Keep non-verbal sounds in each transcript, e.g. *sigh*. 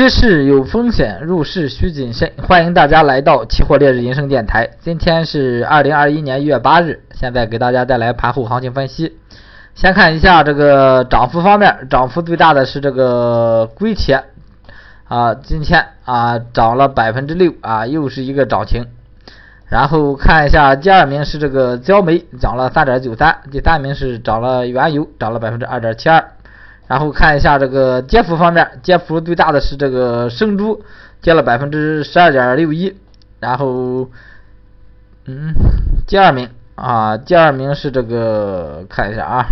期市有风险，入市需谨慎。欢迎大家来到期货烈日人生电台。今天是二零二一年一月八日，现在给大家带来盘后行情分析。先看一下这个涨幅方面，涨幅最大的是这个硅铁啊，今天啊涨了百分之六啊，又是一个涨停。然后看一下第二名是这个焦煤，涨了三点九三；第三名是涨了原油，涨了百分之二点七二。然后看一下这个跌幅方面，跌幅最大的是这个生猪，跌了百分之十二点六一。然后，嗯，第二名啊，第二名是这个看一下啊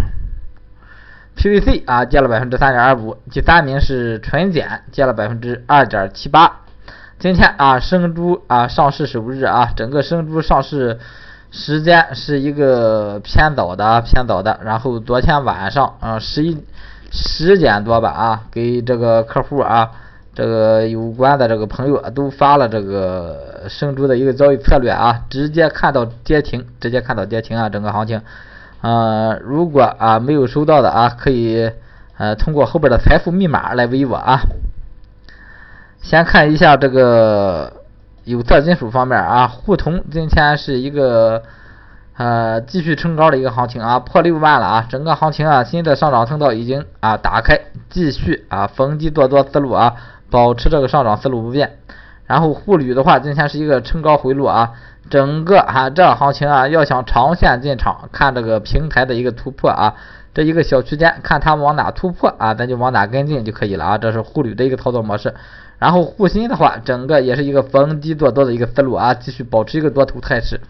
，PVC 啊跌了百分之三点二五。第三名是纯碱，跌了百分之二点七八。今天啊，生猪啊上市首日啊，整个生猪上市时间是一个偏早的，偏早的。然后昨天晚上啊十一。十点多吧啊，给这个客户啊，这个有关的这个朋友都发了这个生猪的一个交易策略啊，直接看到跌停，直接看到跌停啊，整个行情，呃，如果啊没有收到的啊，可以呃通过后边的财富密码来微我啊。先看一下这个有色金属方面啊，沪铜今天是一个。呃，继续冲高的一个行情啊，破六万了啊，整个行情啊，新的上涨通道已经啊打开，继续啊逢低做多思路啊，保持这个上涨思路不变。然后沪铝的话，今天是一个冲高回落啊，整个啊这行情啊，要想长线进场，看这个平台的一个突破啊，这一个小区间，看它往哪突破啊，咱就往哪跟进就可以了啊，这是沪铝的一个操作模式。然后沪锌的话，整个也是一个逢低做多的一个思路啊，继续保持一个多头态势。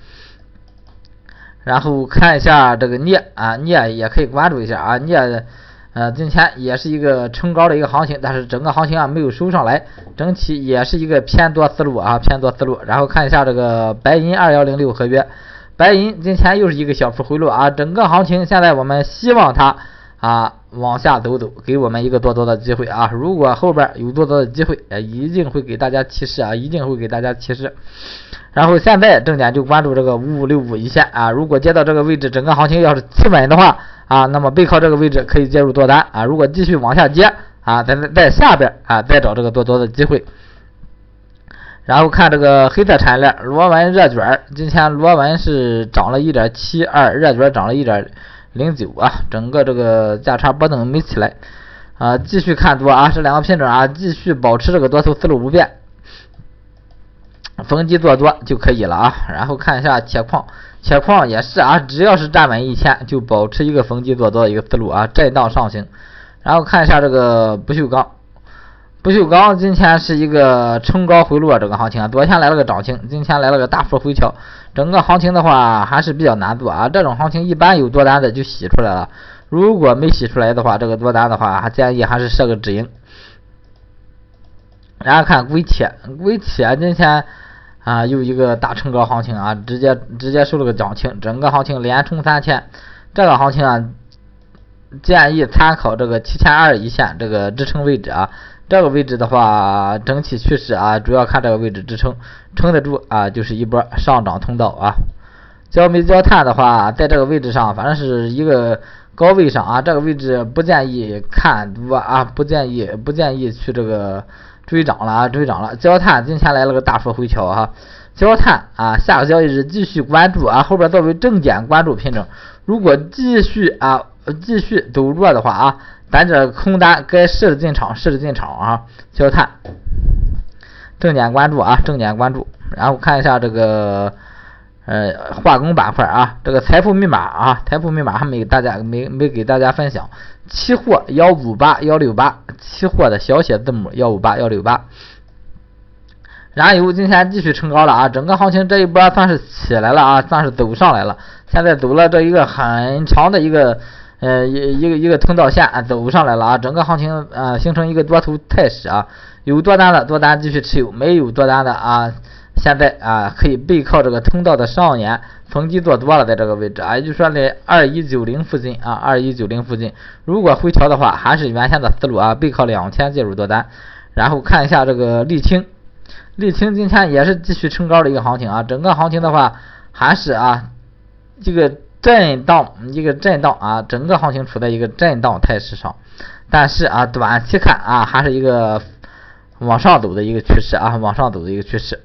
然后看一下这个镍啊，镍也可以关注一下啊，镍呃今天也是一个冲高的一个行情，但是整个行情啊没有收上来，整体也是一个偏多思路啊，偏多思路。然后看一下这个白银二幺零六合约，白银今天又是一个小幅回落啊，整个行情现在我们希望它啊往下走走，给我们一个多多的机会啊，如果后边有多多的机会，一定会给大家提示啊，一定会给大家提示。然后现在重点就关注这个五五六五一线啊，如果接到这个位置，整个行情要是企稳的话啊，那么背靠这个位置可以介入多单啊。如果继续往下接啊，在在下边啊再找这个多多的机会。然后看这个黑色产业链，螺纹热卷，今天螺纹是涨了一点七二，热卷涨了一点零九啊，整个这个价差波动没起来啊，继续看多啊，这两个品种啊，继续保持这个多头思路不变。逢低做多就可以了啊，然后看一下铁矿，铁矿也是啊，只要是站稳一千，就保持一个逢低做多的一个思路啊，震荡上行。然后看一下这个不锈钢，不锈钢今天是一个冲高回落这个行情啊，昨天来了个涨停，今天来了个大幅回调，整个行情的话还是比较难做啊，这种行情一般有多单的就洗出来了，如果没洗出来的话，这个多单的话，还建议还是设个止盈。然后看硅铁，硅铁今天。啊，又一个大冲高行情啊，直接直接收了个涨停，整个行情连冲三天，这个行情啊，建议参考这个七千二一线这个支撑位置啊，这个位置的话，整体趋势啊，主要看这个位置支撑，撑得住啊，就是一波上涨通道啊。焦煤焦炭的话，在这个位置上，反正是一个高位上啊，这个位置不建议看多啊，不建议不建议去这个。追涨了啊，追涨了！焦炭今天来了个大幅回调哈，焦炭啊，下个交易日继续关注啊，后边作为重点关注品种，如果继续啊继续走弱的话啊，咱这空单该试着进场，试着进场啊，焦炭，重点关注啊，重点关注，然后看一下这个。呃，化工板块啊，这个财富密码啊，财富密码还没给大家没没给大家分享。期货幺五八幺六八，期货的小写字母幺五八幺六八。燃油今天继续冲高了啊，整个行情这一波算是起来了啊，算是走上来了。现在走了这一个很长的一个呃一一个一个通道线走上来了啊，整个行情呃形成一个多头态势啊，有多单的多单继续持有，没有多单的啊。现在啊，可以背靠这个通道的上沿，逢低做多了，在这个位置啊，也就是说在二一九零附近啊，二一九零附近，如果回调的话，还是原先的思路啊，背靠两千介入多单。然后看一下这个沥青，沥青今天也是继续冲高的一个行情啊，整个行情的话还是啊这个震荡，一个震荡啊，整个行情处在一个震荡态势上，但是啊，短期看啊，还是一个。往上走的一个趋势啊，往上走的一个趋势。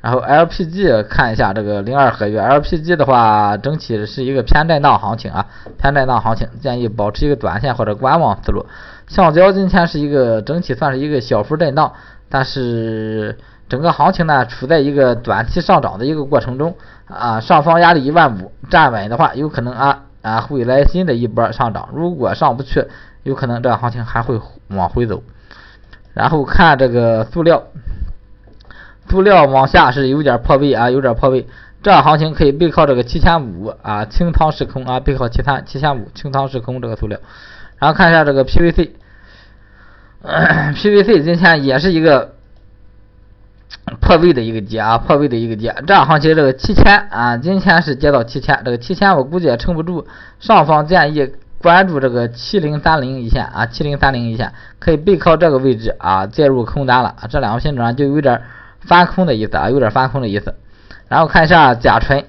然后 LPG 看一下这个零二合约，LPG 的话整体是一个偏震荡行情啊，偏震荡行情，建议保持一个短线或者观望思路。橡胶今天是一个整体算是一个小幅震荡，但是整个行情呢处在一个短期上涨的一个过程中啊，上方压力一万五站稳的话，有可能啊啊会来新的一波上涨，如果上不去，有可能这个行情还会往回走。然后看这个塑料。塑料往下是有点破位啊，有点破位。这行情可以背靠这个七千五啊，清仓是空啊，背靠七三七千五清仓是空这个塑料。然后看一下这个 PVC，PVC 今天也是一个破位的一个跌啊，破位的一个跌。这样行情这个七千啊，今天是跌到七千，这个七千我估计也撑不住。上方建议关注这个七零三零一线啊，七零三零一线可以背靠这个位置啊，介入空单了。这两个品种啊就有点。翻空的意思啊，有点翻空的意思。然后看一下甲醇，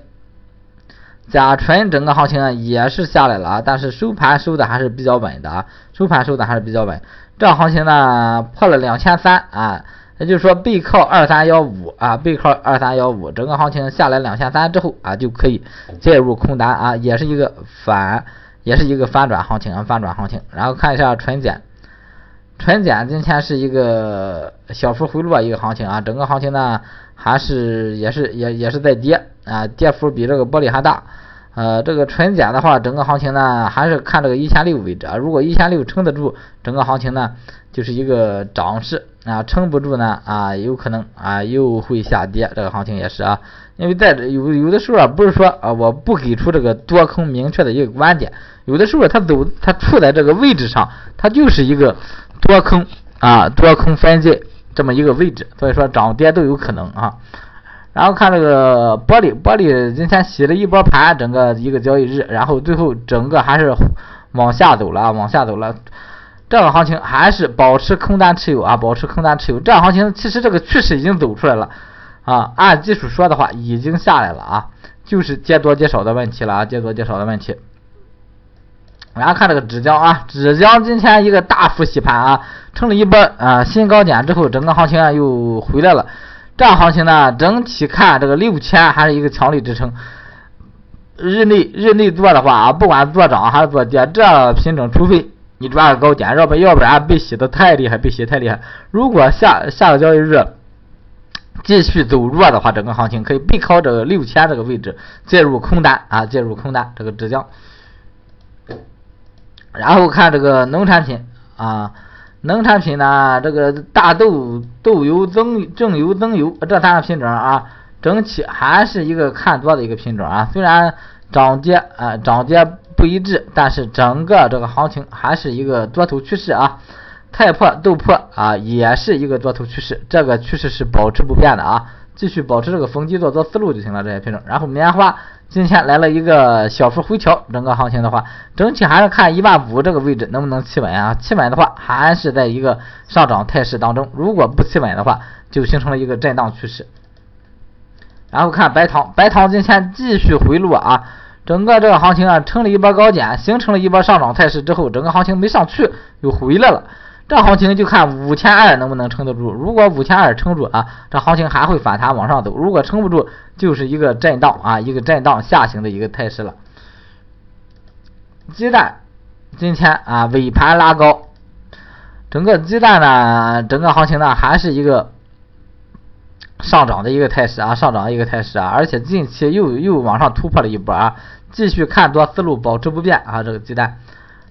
甲醇整个行情也是下来了啊，但是收盘收的还是比较稳的啊，收盘收的还是比较稳。这行情呢破了两千三啊，也就是说背靠二三幺五啊，背靠二三幺五，整个行情下来两千三之后啊，就可以介入空单啊，也是一个反，也是一个反转行情啊，反转行情。然后看一下纯碱。纯碱今天是一个小幅回落一个行情啊，整个行情呢还是也是也也是在跌啊，跌幅比这个玻璃还大。呃，这个纯碱的话，整个行情呢还是看这个一千六位置啊，如果一千六撑得住，整个行情呢就是一个涨势啊，撑不住呢啊，有可能啊又会下跌，这个行情也是啊，因为在这有有的时候啊，不是说啊我不给出这个多空明确的一个观点，有的时候它走它处在这个位置上，它就是一个。多空啊，多空分界这么一个位置，所以说涨跌都有可能啊。然后看这个玻璃，玻璃今天洗了一波盘，整个一个交易日，然后最后整个还是往下走了，往下走了。这个行情还是保持空单持有啊，保持空单持有。这样行情其实这个趋势已经走出来了啊，按技术说的话已经下来了啊，就是接多接少的问题了啊，接多接少的问题。然后看这个纸浆啊，纸浆今天一个大幅洗盘啊，成了一波啊新高点之后，整个行情啊又回来了。这样行情呢，整体看这个六千还是一个强力支撑。日内日内做的话啊，不管做涨还是做跌，这品种除非你抓个高点，要不要不然被洗的太厉害，被洗太厉害。如果下下个交易日继续走弱的话，整个行情可以背靠这个六千这个位置介入空单啊，介入空单这个纸浆。然后看这个农产品啊，农产品呢，这个大豆、豆油、增正油、增油这三个品种啊，整体还是一个看多的一个品种啊。虽然涨跌啊涨跌不一致，但是整个这个行情还是一个多头趋势啊。菜粕、豆粕啊，也是一个多头趋势，这个趋势是保持不变的啊，继续保持这个逢低做多思路就行了。这些品种，然后棉花。今天来了一个小幅回调，整个行情的话，整体还是看一万五这个位置能不能企稳啊？企稳的话，还是在一个上涨态势当中；如果不企稳的话，就形成了一个震荡趋势。然后看白糖，白糖今天继续回落啊，整个这个行情啊，成了一波高点，形成了一波上涨态势之后，整个行情没上去，又回来了。这行情就看五千二能不能撑得住，如果五千二撑住啊，这行情还会反弹往上走；如果撑不住，就是一个震荡啊，一个震荡下行的一个态势了。鸡蛋今天啊尾盘拉高，整个鸡蛋呢，整个行情呢还是一个上涨的一个态势啊，上涨的一个态势啊，而且近期又又往上突破了一波啊，继续看多思路保持不变啊，这个鸡蛋。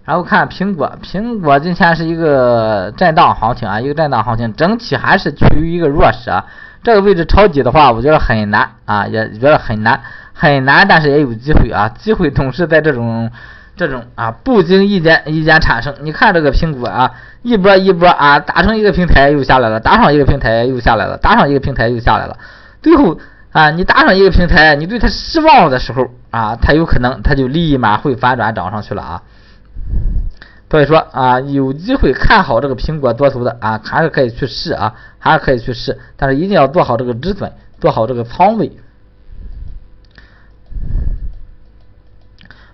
然后看苹果，苹果今天是一个震荡行情啊，一个震荡行情，整体还是处于一个弱势啊。这个位置抄底的话，我觉得很难啊，也觉得很难，很难，但是也有机会啊。机会总是在这种 *laughs* 这种啊不经意间意间产生。你看这个苹果啊，一波一波啊，打成一个平台又下来了，打上一个平台又下来了，打上一个平台又下来了。最后啊，你打上一个平台，你对它失望的时候啊，它有可能它就立马会反转涨上去了啊。所以说啊，有机会看好这个苹果多头的啊，还是可以去试啊，还是可以去试，但是一定要做好这个止损，做好这个仓位。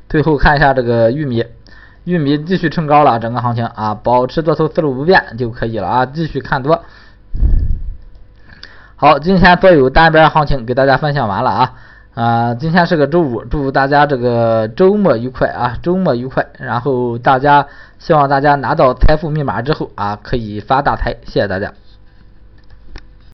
最后看一下这个玉米，玉米继续冲高了，整个行情啊，保持多头思路不变就可以了啊，继续看多。好，今天所有单边行情给大家分享完了啊，啊，今天是个周五，祝大家这个周末愉快啊，周末愉快，然后大家希望大家拿到财富密码之后啊，可以发大财，谢谢大家。